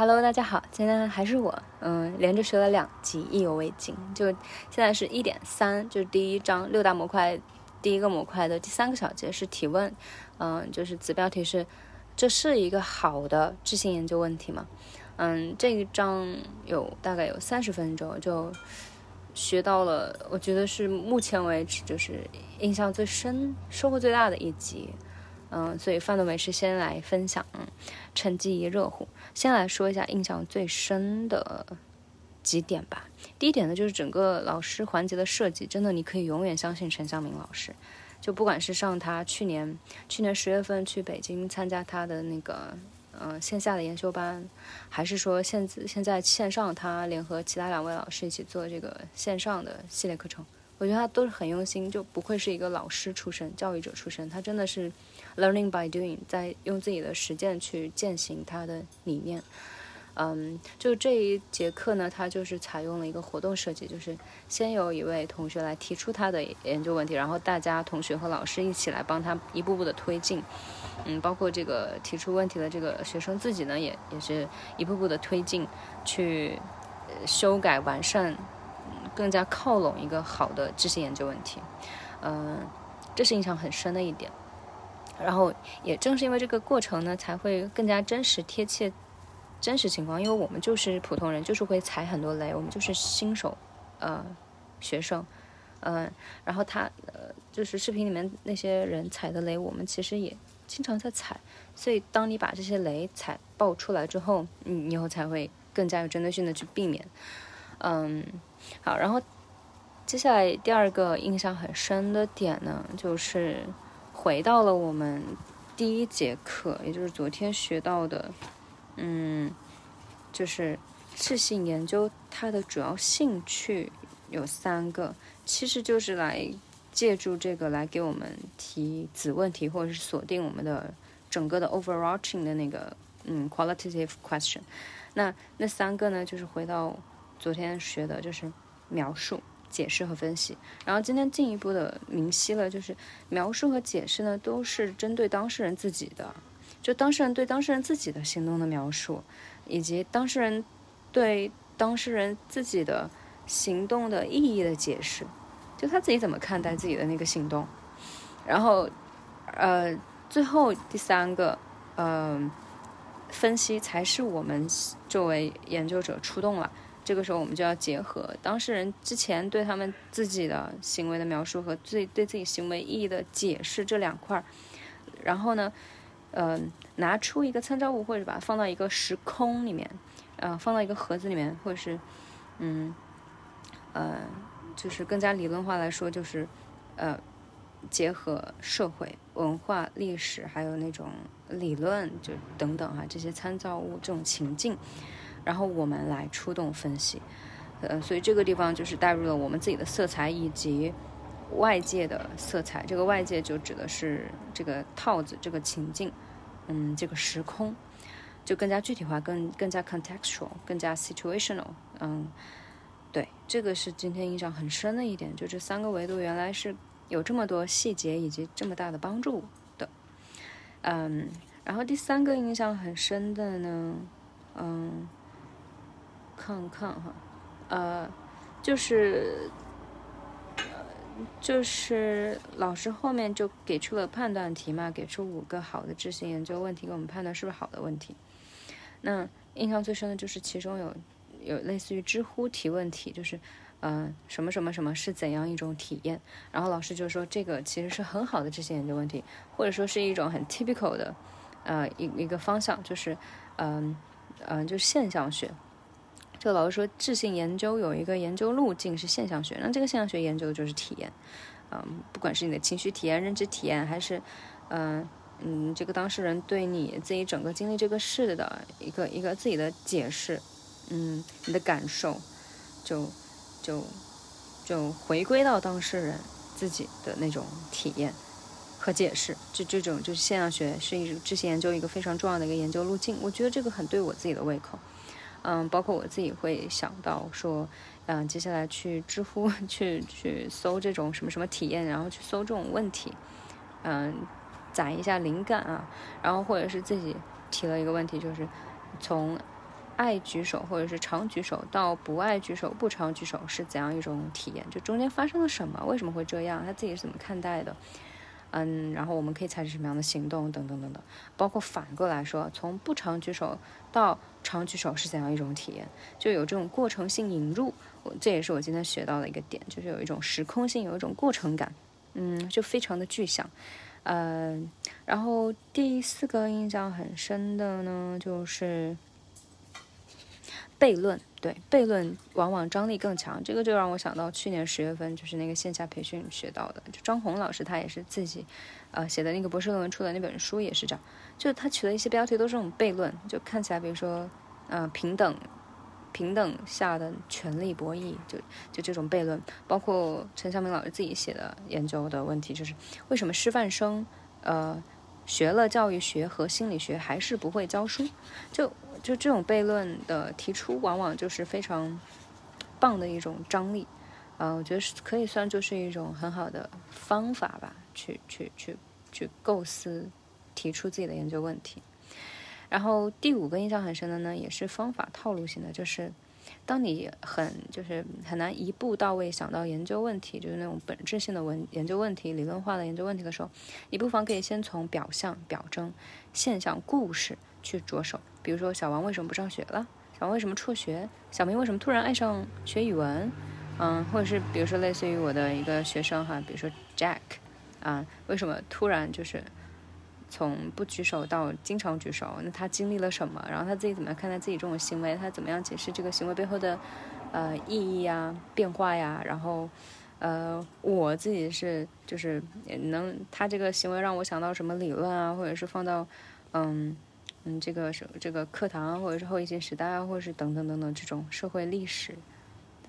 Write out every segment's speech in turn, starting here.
Hello，大家好，今天还是我，嗯，连着学了两集，意犹未尽。就现在是一点三，就是第一章六大模块，第一个模块的第三个小节是提问，嗯，就是子标题是，这是一个好的质性研究问题吗？嗯，这一章有大概有三十分钟，就学到了，我觉得是目前为止就是印象最深、收获最大的一集。嗯，所以范多美是先来分享，趁机一热乎。先来说一下印象最深的几点吧。第一点呢，就是整个老师环节的设计，真的你可以永远相信陈向明老师。就不管是上他去年去年十月份去北京参加他的那个呃线下的研修班，还是说现在现在线上他联合其他两位老师一起做这个线上的系列课程。我觉得他都是很用心，就不愧是一个老师出身、教育者出身。他真的是 learning by doing，在用自己的实践去践行他的理念。嗯，就这一节课呢，他就是采用了一个活动设计，就是先有一位同学来提出他的研究问题，然后大家同学和老师一起来帮他一步步的推进。嗯，包括这个提出问题的这个学生自己呢，也也是一步步的推进，去修改完善。更加靠拢一个好的知识研究问题，嗯，这是印象很深的一点。然后也正是因为这个过程呢，才会更加真实贴切真实情况。因为我们就是普通人，就是会踩很多雷，我们就是新手，呃，学生，嗯，然后他呃，就是视频里面那些人踩的雷，我们其实也经常在踩。所以当你把这些雷踩爆出来之后，你以后才会更加有针对性的去避免，嗯。好，然后接下来第二个印象很深的点呢，就是回到了我们第一节课，也就是昨天学到的，嗯，就是质性研究它的主要兴趣有三个，其实就是来借助这个来给我们提子问题，或者是锁定我们的整个的 overarching 的那个嗯 qualitative question。那那三个呢，就是回到。昨天学的就是描述、解释和分析，然后今天进一步的明晰了，就是描述和解释呢都是针对当事人自己的，就当事人对当事人自己的行动的描述，以及当事人对当事人自己的行动的意义的解释，就他自己怎么看待自己的那个行动，然后呃，最后第三个呃分析才是我们作为研究者出动了。这个时候，我们就要结合当事人之前对他们自己的行为的描述和自己对自己行为意义的解释这两块儿，然后呢，嗯，拿出一个参照物，或者把它放到一个时空里面，呃，放到一个盒子里面，或者是，嗯，呃，就是更加理论化来说，就是，呃，结合社会、文化、历史，还有那种理论，就等等哈，这些参照物这种情境。然后我们来出动分析，呃，所以这个地方就是带入了我们自己的色彩以及外界的色彩。这个外界就指的是这个套子、这个情境，嗯，这个时空，就更加具体化、更更加 contextual、更加 situational。嗯，对，这个是今天印象很深的一点，就这三个维度原来是有这么多细节以及这么大的帮助的。嗯，然后第三个印象很深的呢，嗯。看看哈，呃，就是，就是老师后面就给出了判断题嘛，给出五个好的质性研究问题给我们判断是不是好的问题。那印象最深的就是其中有有类似于知乎提问题，就是嗯什么什么什么是怎样一种体验？然后老师就说这个其实是很好的质性研究问题，或者说是一种很 typical 的呃一一个方向，就是嗯嗯就是现象学。这个老师说，质性研究有一个研究路径是现象学，那这个现象学研究的就是体验，嗯，不管是你的情绪体验、认知体验，还是，嗯嗯，这个当事人对你自己整个经历这个事的一个一个自己的解释，嗯，你的感受，就就就回归到当事人自己的那种体验和解释，这这种就是现象学是一质性研究一个非常重要的一个研究路径，我觉得这个很对我自己的胃口。嗯，包括我自己会想到说，嗯，接下来去知乎 去去搜这种什么什么体验，然后去搜这种问题，嗯，攒一下灵感啊，然后或者是自己提了一个问题，就是从爱举手或者是常举手到不爱举手、不常举手是怎样一种体验？就中间发生了什么？为什么会这样？他自己是怎么看待的？嗯，然后我们可以采取什么样的行动？等等等等，包括反过来说，从不常举手到长举手是怎样一种体验？就有这种过程性引入，我这也是我今天学到的一个点，就是有一种时空性，有一种过程感，嗯，就非常的具象。嗯，然后第四个印象很深的呢，就是悖论。对，悖论往往张力更强，这个就让我想到去年十月份就是那个线下培训学到的，就张红老师他也是自己，呃写的那个博士论文出的那本书也是这样，就他取的一些标题都是这种悖论，就看起来比如说，呃平等，平等下的权力博弈，就就这种悖论，包括陈晓明老师自己写的研究的问题，就是为什么师范生，呃学了教育学和心理学还是不会教书，就。就这种悖论的提出，往往就是非常棒的一种张力，呃，我觉得是可以算就是一种很好的方法吧，去去去去构思提出自己的研究问题。然后第五个印象很深的呢，也是方法套路型的，就是当你很就是很难一步到位想到研究问题，就是那种本质性的文研究问题、理论化的研究问题的时候，你不妨可以先从表象、表征、现象、故事去着手。比如说，小王为什么不上学了？小王为什么辍学？小明为什么突然爱上学语文？嗯，或者是比如说，类似于我的一个学生哈，比如说 Jack，啊，为什么突然就是从不举手到经常举手？那他经历了什么？然后他自己怎么样看待自己这种行为？他怎么样解释这个行为背后的呃意义呀、变化呀？然后呃，我自己是就是能他这个行为让我想到什么理论啊，或者是放到嗯。嗯，这个是这个课堂，或者是后疫情时代，或者是等等等等这种社会历史，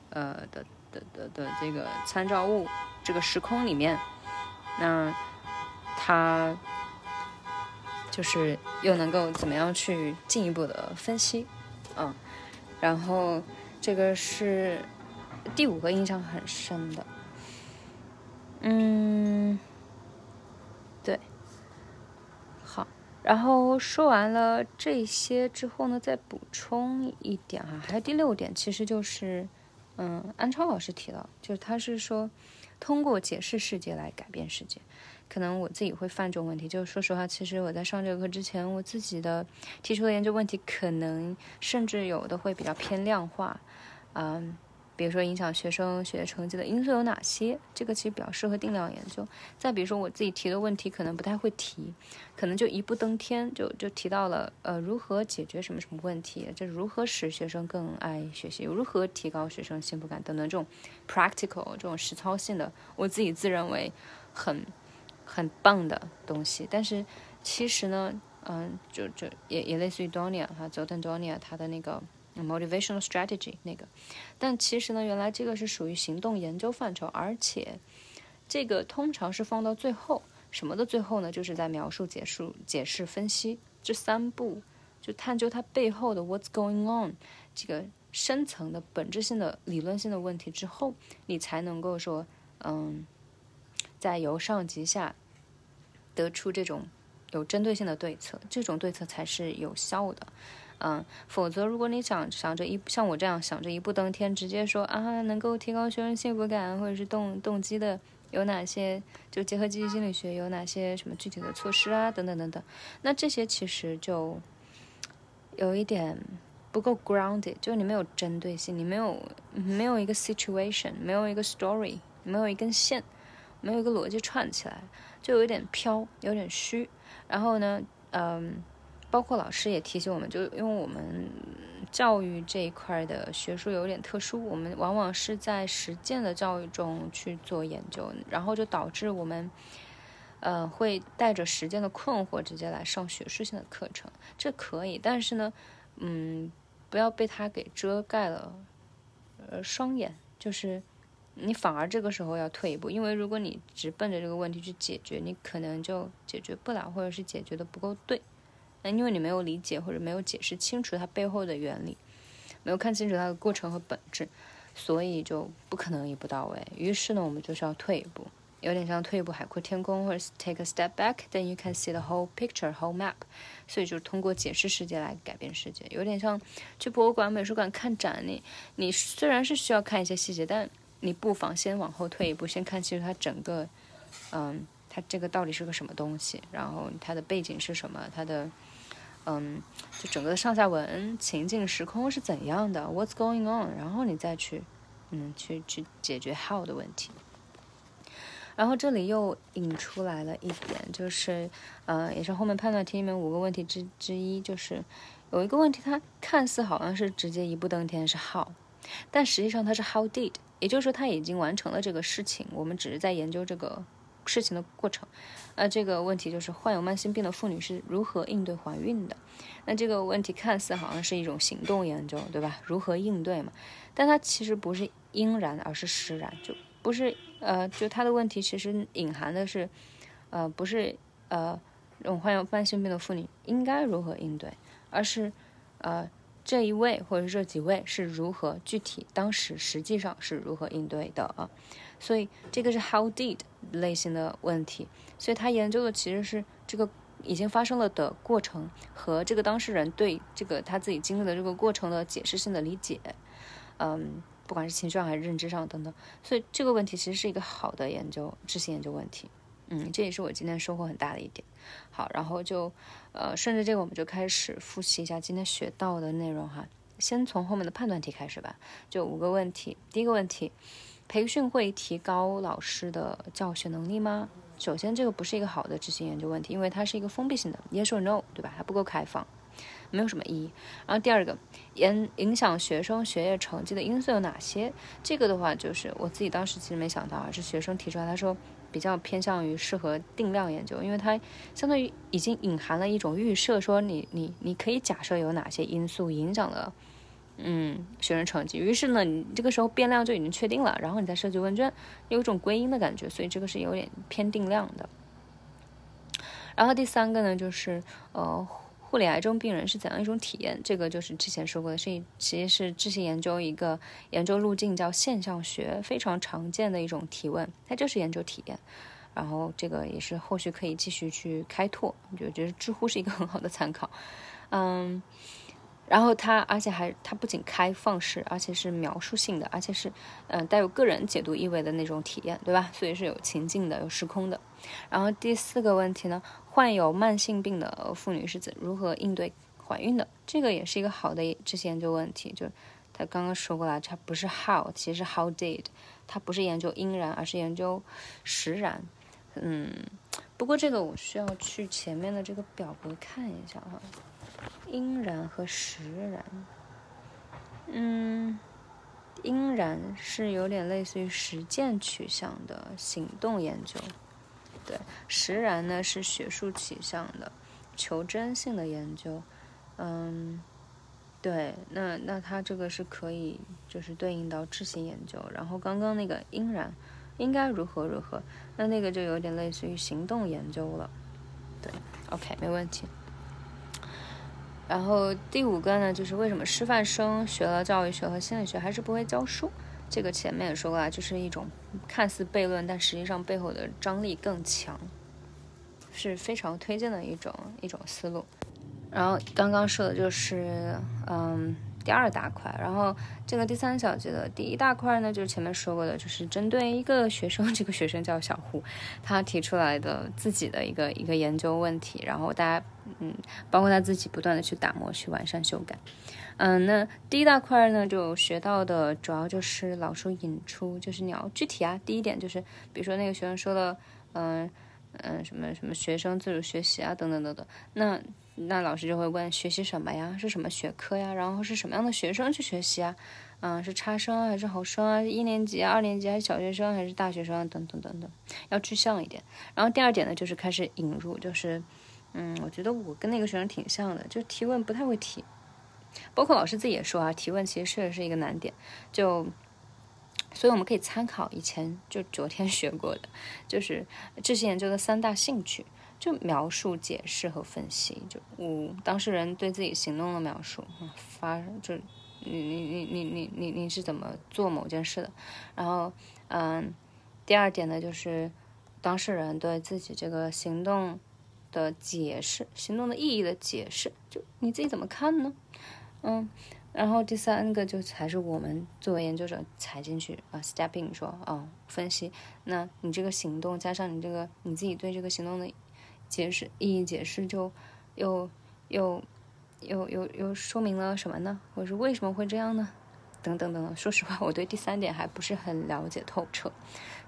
呃的的的的这个参照物，这个时空里面，那他就是又能够怎么样去进一步的分析，嗯，然后这个是第五个印象很深的，嗯。然后说完了这些之后呢，再补充一点哈，还有第六点，其实就是，嗯，安超老师提到，就是他是说，通过解释世界来改变世界。可能我自己会犯这种问题，就是说实话，其实我在上这个课之前，我自己的提出的研究问题，可能甚至有的会比较偏量化，嗯。比如说，影响学生学习成绩的因素有哪些？这个其实比较适合定量研究。再比如说，我自己提的问题可能不太会提，可能就一步登天，就就提到了呃，如何解决什么什么问题，就如何使学生更爱学习，如何提高学生幸福感等等这种 practical 这种实操性的，我自己自认为很很棒的东西。但是其实呢，嗯，就就也也类似于 Donia 哈 Jordan Donia 他的那个。Motivational strategy 那个，但其实呢，原来这个是属于行动研究范畴，而且这个通常是放到最后，什么的最后呢？就是在描述、解述、解释、分析这三步，就探究它背后的 what's going on 这个深层的本质性的理论性的问题之后，你才能够说，嗯，在由上及下得出这种有针对性的对策，这种对策才是有效的。嗯，否则如果你想想着一像我这样想着一步登天，直接说啊能够提高学生幸福感或者是动动机的有哪些？就结合积极心理学有哪些什么具体的措施啊？等等等等，那这些其实就有一点不够 grounded，就你没有针对性，你没有没有一个 situation，没有一个 story，没有一根线，没有一个逻辑串起来，就有点飘，有点虚。然后呢，嗯。包括老师也提醒我们，就因为我们教育这一块的学术有点特殊，我们往往是在实践的教育中去做研究，然后就导致我们，呃，会带着实践的困惑直接来上学术性的课程。这可以，但是呢，嗯，不要被它给遮盖了，呃，双眼，就是你反而这个时候要退一步，因为如果你直奔着这个问题去解决，你可能就解决不了，或者是解决的不够对。那因为你没有理解或者没有解释清楚它背后的原理，没有看清楚它的过程和本质，所以就不可能一步到位。于是呢，我们就是要退一步，有点像退一步海阔天空，或者 take a step back，then you can see the whole picture，whole map。所以就是通过解释世界来改变世界，有点像去博物馆、美术馆看展。你你虽然是需要看一些细节，但你不妨先往后退一步，先看清楚它整个，嗯，它这个到底是个什么东西，然后它的背景是什么，它的，嗯，就整个的上下文、情境、时空是怎样的，What's going on？然后你再去，嗯，去去解决 how 的问题。然后这里又引出来了一点，就是，呃，也是后面判断题里面五个问题之之一，就是有一个问题，它看似好像是直接一步登天是 how，但实际上它是 how did。也就是说，他已经完成了这个事情，我们只是在研究这个事情的过程。呃，这个问题就是患有慢性病的妇女是如何应对怀孕的？那这个问题看似好像是一种行动研究，对吧？如何应对嘛？但它其实不是因然，而是实然，就不是呃，就他的问题其实隐含的是，呃，不是呃，这种患有慢性病的妇女应该如何应对，而是呃。这一位或者这几位是如何具体当时实际上是如何应对的啊？所以这个是 how did 类型的问题，所以他研究的其实是这个已经发生了的过程和这个当事人对这个他自己经历的这个过程的解释性的理解，嗯，不管是情绪上还是认知上等等，所以这个问题其实是一个好的研究知性研究问题，嗯，这也是我今天收获很大的一点。好，然后就。呃，顺着这个，我们就开始复习一下今天学到的内容哈。先从后面的判断题开始吧，就五个问题。第一个问题，培训会提高老师的教学能力吗？首先，这个不是一个好的执行研究问题，因为它是一个封闭性的，yes or no，对吧？它不够开放，没有什么意义。然后第二个，影影响学生学业成绩的因素有哪些？这个的话，就是我自己当时其实没想到啊，是学生提出来，他说。比较偏向于适合定量研究，因为它相当于已经隐含了一种预设，说你你你可以假设有哪些因素影响了，嗯，学生成绩。于是呢，你这个时候变量就已经确定了，然后你再设计问卷，有一种归因的感觉，所以这个是有点偏定量的。然后第三个呢，就是呃。护理癌症病人是怎样一种体验？这个就是之前说过的，是其实是智性研究一个研究路径，叫现象学，非常常见的一种提问，它就是研究体验。然后这个也是后续可以继续去开拓，就觉得知乎是一个很好的参考。嗯。然后它，而且还它不仅开放式，而且是描述性的，而且是，嗯，带有个人解读意味的那种体验，对吧？所以是有情境的，有时空的。然后第四个问题呢，患有慢性病的妇女是怎如何应对怀孕的？这个也是一个好的这些研究问题。就他刚刚说过了，它不是 how，其实 how did，它不是研究因然，而是研究实然。嗯，不过这个我需要去前面的这个表格看一下哈。应然和实然，嗯，应然是有点类似于实践取向的行动研究，对，实然呢是学术取向的求真性的研究，嗯，对，那那它这个是可以就是对应到智性研究，然后刚刚那个应然应该如何如何，那那个就有点类似于行动研究了，对，OK，没问题。然后第五个呢，就是为什么师范生学了教育学和心理学还是不会教书？这个前面也说过啊，就是一种看似悖论，但实际上背后的张力更强，是非常推荐的一种一种思路。然后刚刚说的就是，嗯。第二大块，然后这个第三小节的第一大块呢，就是前面说过的，就是针对一个学生，这个学生叫小胡，他提出来的自己的一个一个研究问题，然后大家嗯，包括他自己不断的去打磨、去完善、修改。嗯，那第一大块呢，就学到的主要就是老师引出，就是你要具体啊。第一点就是，比如说那个学生说了，嗯嗯，什么什么学生自主学习啊，等等等等，那。那老师就会问学习什么呀？是什么学科呀？然后是什么样的学生去学习啊？嗯，是差生还是好生啊？一年级、二年级还是小学生还是大学生等等等等，要具象一点。然后第二点呢，就是开始引入，就是，嗯，我觉得我跟那个学生挺像的，就提问不太会提，包括老师自己也说啊，提问其实确实是一个难点。就，所以我们可以参考以前就昨天 学过的，就是这些研究的三大兴趣。就描述、解释和分析，就五当事人对自己行动的描述，发就你你你你你你你是怎么做某件事的，然后嗯，第二点呢就是当事人对自己这个行动的解释，行动的意义的解释，就你自己怎么看呢？嗯，然后第三个就才是我们作为研究者踩进去啊，step in 说哦，分析，那你这个行动加上你这个你自己对这个行动的解释意义解释，就又又又又又说明了什么呢？或者是为什么会这样呢？等等等等，说实话，我对第三点还不是很了解透彻，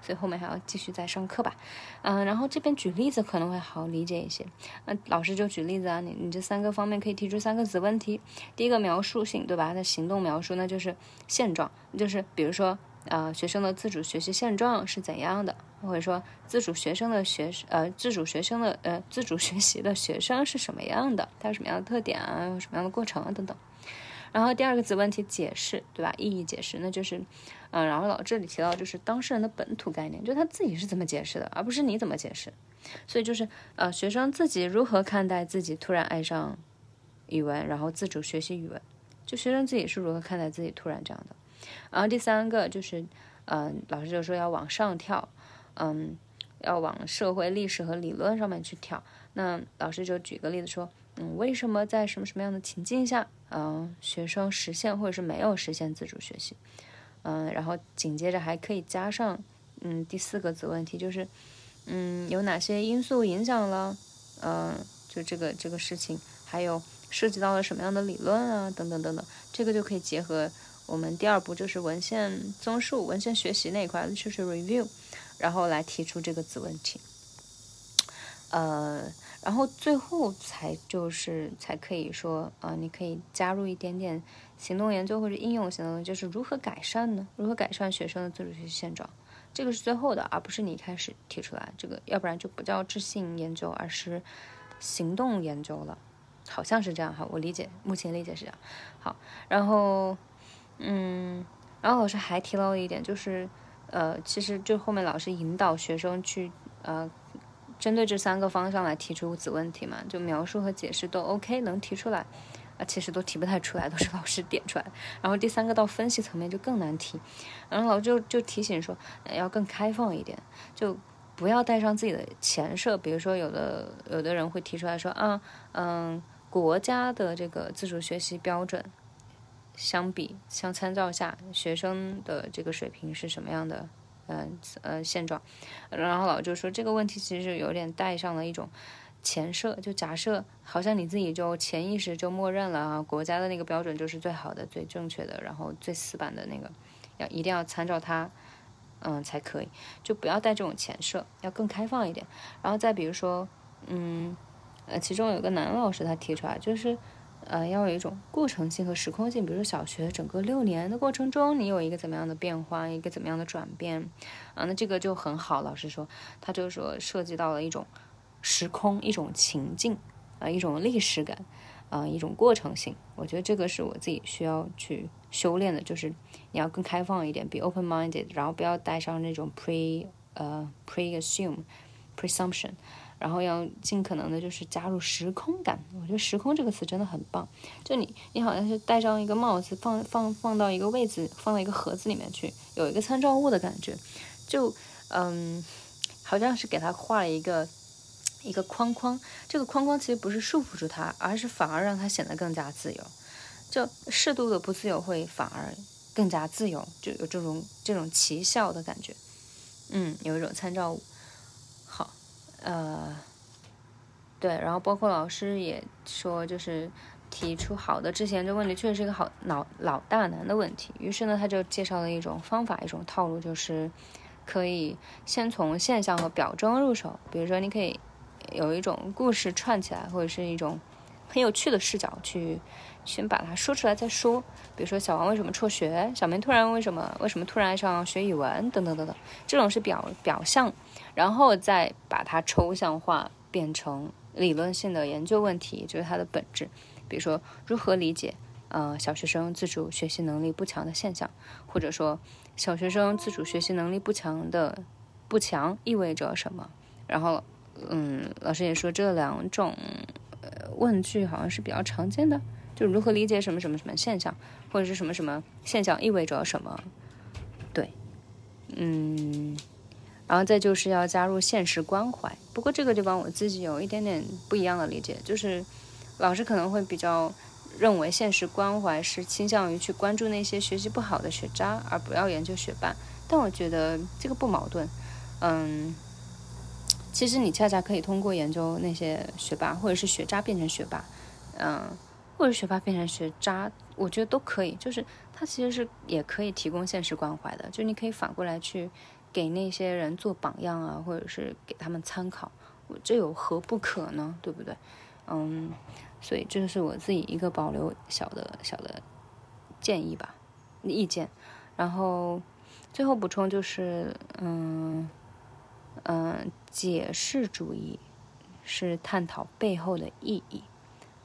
所以后面还要继续再上课吧。嗯，然后这边举例子可能会好理解一些。那老师就举例子啊，你你这三个方面可以提出三个子问题。第一个描述性，对吧？那行动描述那就是现状，就是比如说，呃，学生的自主学习现状是怎样的，或者说自主学生的学呃自主学生的呃 自主学习的学生是什么样的，他有什么样的特点啊，有什么样的过程啊等等。然后第二个子问题解释，对吧？意义解释，那就是，嗯，然后老这里提到就是当事人的本土概念，就他自己是怎么解释的，而不是你怎么解释。所以就是，呃，学生自己如何看待自己突然爱上语文，然后自主学习语文，就学生自己是如何看待自己突然这样的。然后第三个就是，嗯，老师就说要往上跳，嗯，要往社会历史和理论上面去挑。那老师就举个例子说。嗯，为什么在什么什么样的情境下，嗯，学生实现或者是没有实现自主学习？嗯，然后紧接着还可以加上，嗯，第四个子问题就是，嗯，有哪些因素影响了，嗯，就这个这个事情，还有涉及到了什么样的理论啊，等等等等，这个就可以结合我们第二步就是文献综述、文献学习那一块就是 review，然后来提出这个子问题，呃。然后最后才就是才可以说啊，你可以加入一点点行动研究或者应用行动，就是如何改善呢？如何改善学生的自主学习现状？这个是最后的，而不是你一开始提出来这个，要不然就不叫知性研究，而是行动研究了，好像是这样哈，我理解，目前理解是这样。好，然后嗯，然后老师还提到了一点，就是呃，其实就后面老师引导学生去呃。针对这三个方向来提出子问题嘛，就描述和解释都 OK，能提出来，啊，其实都提不太出来，都是老师点出来。然后第三个到分析层面就更难提，然后老师就就提醒说要更开放一点，就不要带上自己的前设。比如说有的有的人会提出来说啊，嗯，国家的这个自主学习标准相比相参照下，学生的这个水平是什么样的？嗯呃现状，然后老就说这个问题其实有点带上了一种前设，就假设好像你自己就潜意识就默认了啊，国家的那个标准就是最好的、最正确的，然后最死板的那个，要一定要参照它，嗯才可以，就不要带这种前设，要更开放一点。然后再比如说，嗯呃，其中有个男老师他提出来就是。呃，要有一种过程性和时空性，比如说小学整个六年的过程中，你有一个怎么样的变化，一个怎么样的转变，啊，那这个就很好。老师说，他就说涉及到了一种时空、一种情境，啊，一种历史感，啊，一种过程性。我觉得这个是我自己需要去修炼的，就是你要更开放一点，be open-minded，然后不要带上那种 pre 呃 pre-assume，presumption。然后要尽可能的，就是加入时空感。我觉得“时空”这个词真的很棒。就你，你好像是戴上一个帽子，放放放到一个位置，放到一个盒子里面去，有一个参照物的感觉。就嗯，好像是给他画了一个一个框框。这个框框其实不是束缚住他，而是反而让他显得更加自由。就适度的不自由，会反而更加自由，就有这种这种奇效的感觉。嗯，有一种参照物。呃，对，然后包括老师也说，就是提出好的之前这问题确实是一个好老老大难的问题。于是呢，他就介绍了一种方法，一种套路，就是可以先从现象和表征入手。比如说，你可以有一种故事串起来，或者是一种很有趣的视角去先把它说出来再说。比如说，小王为什么辍学？小明突然为什么为什么突然爱上学语文？等等等等，这种是表表象。然后再把它抽象化，变成理论性的研究问题，就是它的本质。比如说，如何理解呃小学生自主学习能力不强的现象，或者说小学生自主学习能力不强的不强意味着什么？然后，嗯，老师也说这两种呃问句好像是比较常见的，就如何理解什么什么什么现象，或者是什么什么现象意味着什么？对，嗯。然后再就是要加入现实关怀。不过这个地方我自己有一点点不一样的理解，就是老师可能会比较认为现实关怀是倾向于去关注那些学习不好的学渣，而不要研究学霸。但我觉得这个不矛盾。嗯，其实你恰恰可以通过研究那些学霸，或者是学渣变成学霸，嗯，或者学霸变成学渣，我觉得都可以。就是它其实是也可以提供现实关怀的，就你可以反过来去。给那些人做榜样啊，或者是给他们参考，我这有何不可呢？对不对？嗯，所以这是我自己一个保留小的小的建议吧，意见。然后最后补充就是，嗯嗯，解释主义是探讨背后的意义，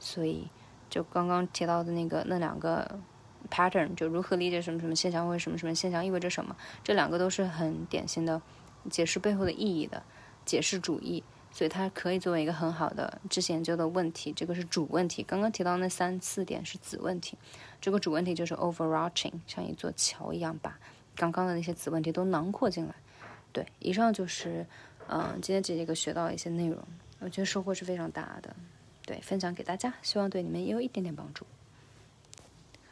所以就刚刚提到的那个那两个。Pattern 就如何理解什么什么现象或者什么什么现象意味着什么，这两个都是很典型的解释背后的意义的解释主义，所以它可以作为一个很好的知识研究的问题。这个是主问题，刚刚提到那三四点是子问题。这个主问题就是 overarching，像一座桥一样，把刚刚的那些子问题都囊括进来。对，以上就是嗯今天这节课学到一些内容，我觉得收获是非常大的。对，分享给大家，希望对你们也有一点点帮助。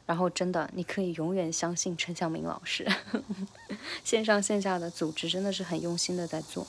然后真的，你可以永远相信陈向明老师，线上线下的组织真的是很用心的在做。